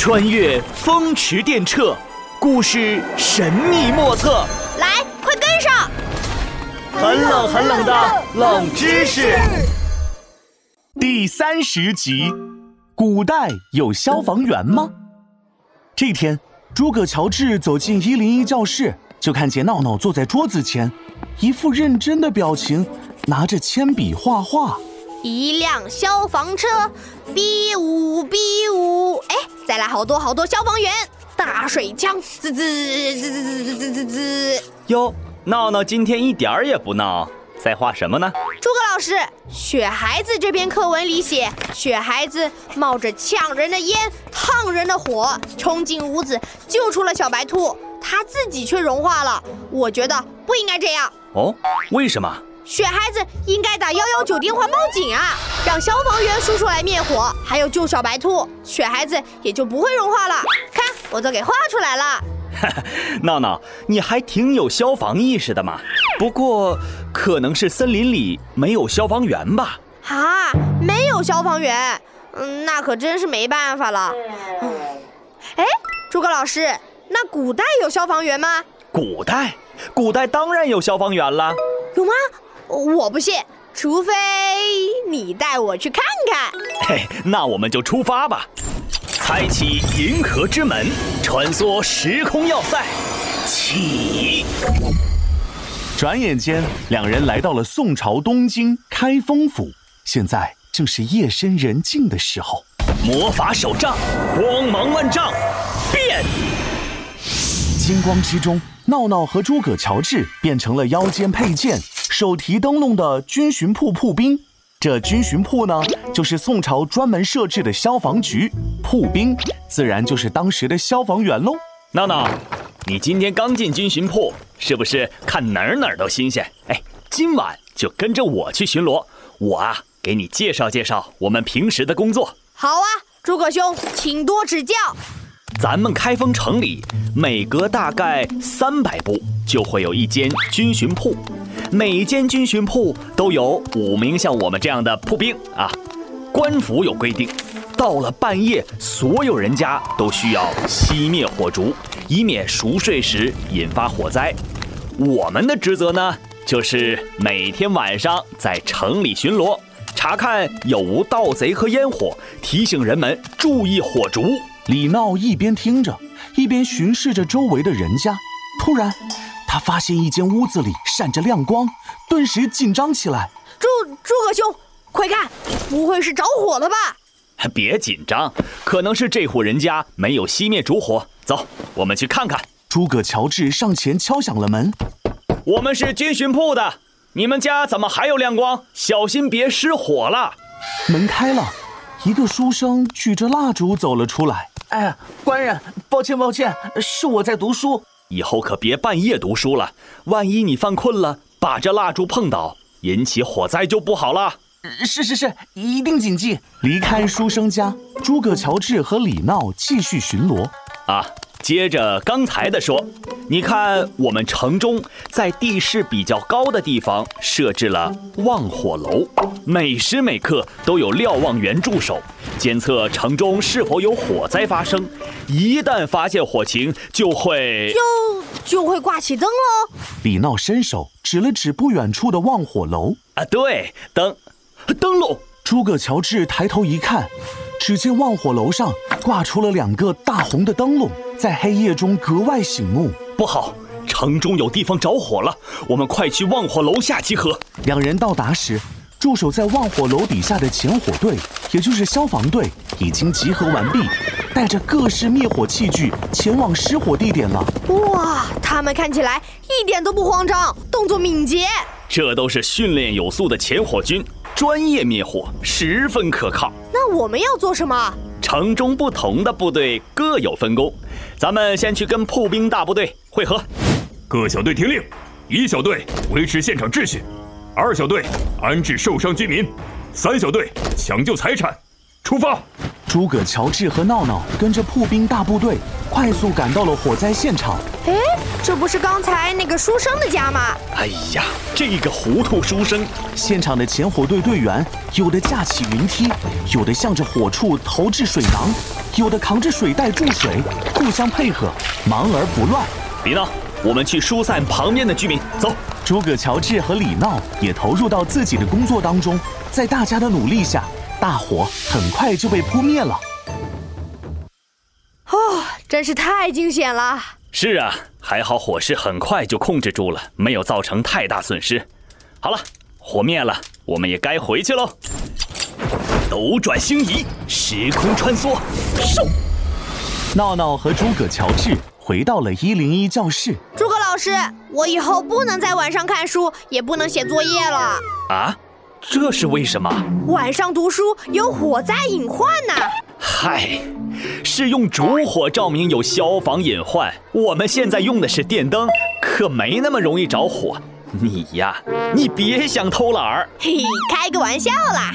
穿越风驰电掣，故事神秘莫测。来，快跟上！很冷很冷的冷知识。第三十集：古代有消防员吗？这天，诸葛乔治走进一零一教室，就看见闹闹坐在桌子前，一副认真的表情，拿着铅笔画画。一辆消防车，B 五 B 五，哎，再来好多好多消防员，大水枪，滋滋滋滋滋滋滋滋。哟，闹闹今天一点儿也不闹，在画什么呢？诸葛老师，雪孩子这篇课文里写，雪孩子冒着呛人的烟、烫人的火，冲进屋子救出了小白兔，他自己却融化了。我觉得不应该这样。哦，为什么？雪孩子应该打幺幺九电话报警啊，让消防员叔叔来灭火，还有救小白兔，雪孩子也就不会融化了。看，我都给画出来了。闹闹，你还挺有消防意识的嘛。不过，可能是森林里没有消防员吧？啊，没有消防员，嗯，那可真是没办法了。哎，诸葛老师，那古代有消防员吗？古代，古代当然有消防员了。有吗？我不信，除非你带我去看看。嘿，那我们就出发吧，开启银河之门，穿梭时空要塞，起！转眼间，两人来到了宋朝东京开封府。现在正是夜深人静的时候，魔法手杖，光芒万丈，变！金光之中，闹闹和诸葛乔治变成了腰间佩剑。手提灯笼的军巡铺铺兵，这军巡铺呢，就是宋朝专门设置的消防局。铺兵自然就是当时的消防员喽。闹闹，你今天刚进军巡铺，是不是看哪儿哪儿都新鲜？哎，今晚就跟着我去巡逻，我啊给你介绍介绍我们平时的工作。好啊，诸葛兄，请多指教。咱们开封城里，每隔大概三百步就会有一间军巡铺。每间军巡铺都有五名像我们这样的铺兵啊。官府有规定，到了半夜，所有人家都需要熄灭火烛，以免熟睡时引发火灾。我们的职责呢，就是每天晚上在城里巡逻，查看有无盗贼和烟火，提醒人们注意火烛。李闹一边听着，一边巡视着周围的人家，突然。他发现一间屋子里闪着亮光，顿时紧张起来。诸诸葛兄，快看，不会是着火了吧？别紧张，可能是这户人家没有熄灭烛火。走，我们去看看。诸葛乔治上前敲响了门。我们是军巡铺的，你们家怎么还有亮光？小心别失火了。门开了，一个书生举着蜡烛走了出来。哎，官人，抱歉抱歉，是我在读书。以后可别半夜读书了，万一你犯困了，把这蜡烛碰倒，引起火灾就不好了。是是是，一定谨记。离开书生家，诸葛乔治和李闹继续巡逻。啊。接着刚才的说，你看我们城中在地势比较高的地方设置了望火楼，每时每刻都有瞭望员驻守，监测城中是否有火灾发生。一旦发现火情，就会就就会挂起灯喽。李闹伸手指了指不远处的望火楼，啊，对，灯，灯笼。诸葛乔治抬头一看。只见望火楼上挂出了两个大红的灯笼，在黑夜中格外醒目。不好，城中有地方着火了，我们快去望火楼下集合。两人到达时，驻守在望火楼底下的前火队，也就是消防队，已经集合完毕，带着各式灭火器具前往失火地点了。哇，他们看起来一点都不慌张，动作敏捷。这都是训练有素的前火军。专业灭火，十分可靠。那我们要做什么？城中不同的部队各有分工，咱们先去跟步兵大部队会合。各小队听令：一小队维持现场秩序，二小队安置受伤居民，三小队抢救财产。出发！诸葛乔治和闹闹跟着步兵大部队快速赶到了火灾现场。哎，这不是刚才那个书生的家吗？哎呀，这个糊涂书生！现场的前火队队员有的架起云梯，有的向着火处投掷水囊，有的扛着水袋注水，互相配合，忙而不乱。李闹，我们去疏散旁边的居民，走。诸葛乔治和李闹也投入到自己的工作当中，在大家的努力下。大火很快就被扑灭了。哦，真是太惊险了！是啊，还好火势很快就控制住了，没有造成太大损失。好了，火灭了，我们也该回去喽。斗转星移，时空穿梭，嗖！闹闹和诸葛乔治回到了一零一教室。诸葛老师，我以后不能在晚上看书，也不能写作业了。啊？这是为什么？晚上读书有火灾隐患呢。嗨，是用烛火照明有消防隐患。我们现在用的是电灯，可没那么容易着火。你呀，你别想偷懒儿。嘿，开个玩笑啦。